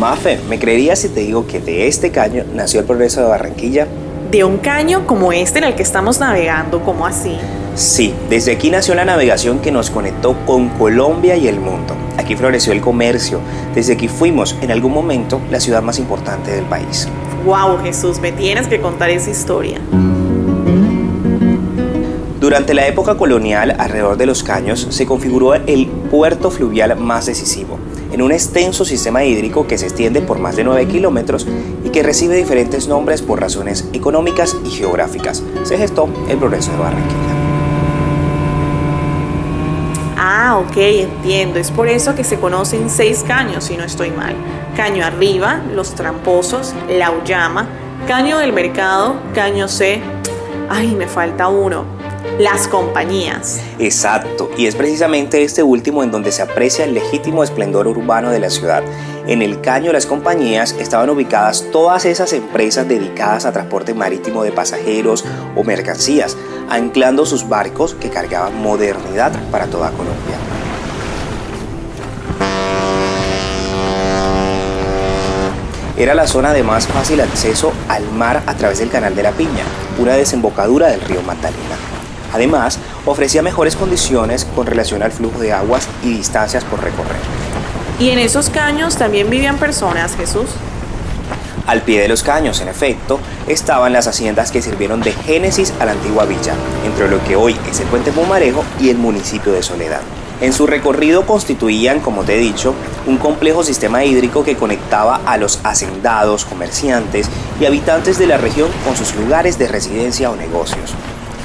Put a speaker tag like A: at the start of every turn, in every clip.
A: Mafe, ¿me creerías si te digo que de este caño nació el progreso de Barranquilla?
B: ¿De un caño como este en el que estamos navegando, como así?
A: Sí, desde aquí nació la navegación que nos conectó con Colombia y el mundo. Aquí floreció el comercio. Desde aquí fuimos, en algún momento, la ciudad más importante del país.
B: ¡Wow, Jesús! Me tienes que contar esa historia.
A: Durante la época colonial, alrededor de los caños, se configuró el puerto fluvial más decisivo, en un extenso sistema hídrico que se extiende por más de 9 kilómetros y que recibe diferentes nombres por razones económicas y geográficas. Se gestó el progreso de Barranquilla.
B: Ah, ok, entiendo. Es por eso que se conocen seis caños, si no estoy mal. Caño arriba, los tramposos, la Ullama, caño del mercado, caño C. Ay, me falta uno las compañías.
A: Exacto, y es precisamente este último en donde se aprecia el legítimo esplendor urbano de la ciudad. En el caño las compañías estaban ubicadas todas esas empresas dedicadas a transporte marítimo de pasajeros o mercancías, anclando sus barcos que cargaban modernidad para toda Colombia. Era la zona de más fácil acceso al mar a través del Canal de la Piña, una desembocadura del río Magdalena. Además, ofrecía mejores condiciones con relación al flujo de aguas y distancias por recorrer.
B: ¿Y en esos caños también vivían personas, Jesús?
A: Al pie de los caños, en efecto, estaban las haciendas que sirvieron de génesis a la antigua villa, entre lo que hoy es el puente Pumarejo y el municipio de Soledad. En su recorrido constituían, como te he dicho, un complejo sistema hídrico que conectaba a los hacendados, comerciantes y habitantes de la región con sus lugares de residencia o negocios.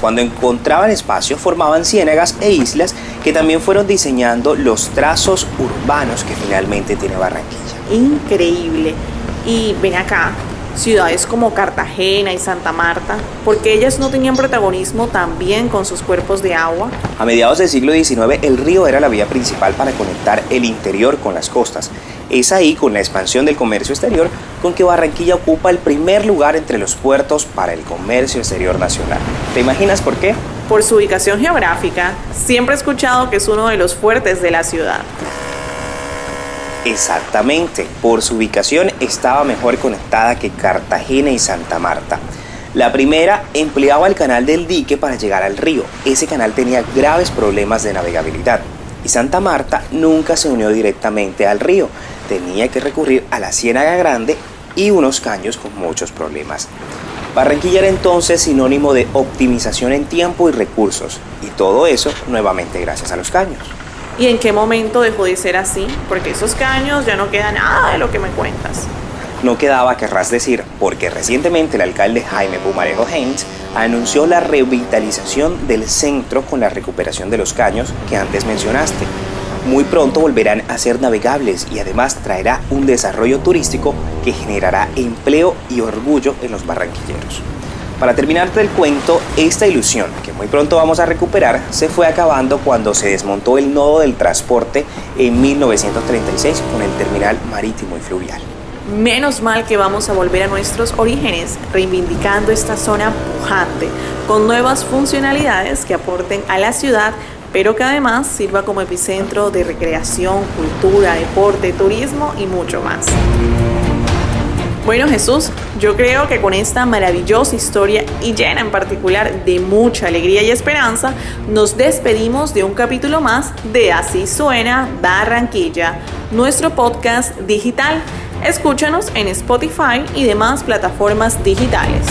A: Cuando encontraban espacio formaban ciénagas e islas que también fueron diseñando los trazos urbanos que finalmente tiene Barranquilla.
B: Increíble. Y ven acá, ciudades como Cartagena y Santa Marta, porque ellas no tenían protagonismo también con sus cuerpos de agua.
A: A mediados del siglo XIX el río era la vía principal para conectar el interior con las costas. Es ahí, con la expansión del comercio exterior, con que Barranquilla ocupa el primer lugar entre los puertos para el comercio exterior nacional. ¿Te imaginas por qué?
B: Por su ubicación geográfica, siempre he escuchado que es uno de los fuertes de la ciudad.
A: Exactamente, por su ubicación estaba mejor conectada que Cartagena y Santa Marta. La primera empleaba el canal del dique para llegar al río. Ese canal tenía graves problemas de navegabilidad y Santa Marta nunca se unió directamente al río. Tenía que recurrir a la Ciénaga Grande y unos caños con muchos problemas. Barranquilla era entonces sinónimo de optimización en tiempo y recursos, y todo eso nuevamente gracias a los caños.
B: ¿Y en qué momento dejó de ser así? Porque esos caños ya no queda nada de lo que me cuentas.
A: No quedaba, querrás decir, porque recientemente el alcalde Jaime Pumarejo Heinz anunció la revitalización del centro con la recuperación de los caños que antes mencionaste. Muy pronto volverán a ser navegables y además traerá un desarrollo turístico que generará empleo y orgullo en los barranquilleros. Para terminarte el cuento, esta ilusión, muy pronto vamos a recuperar, se fue acabando cuando se desmontó el nodo del transporte en 1936 con el terminal marítimo y fluvial.
B: Menos mal que vamos a volver a nuestros orígenes, reivindicando esta zona pujante, con nuevas funcionalidades que aporten a la ciudad, pero que además sirva como epicentro de recreación, cultura, deporte, turismo y mucho más. Bueno Jesús, yo creo que con esta maravillosa historia y llena en particular de mucha alegría y esperanza, nos despedimos de un capítulo más de Así Suena Barranquilla, nuestro podcast digital Escúchanos en Spotify y demás plataformas digitales.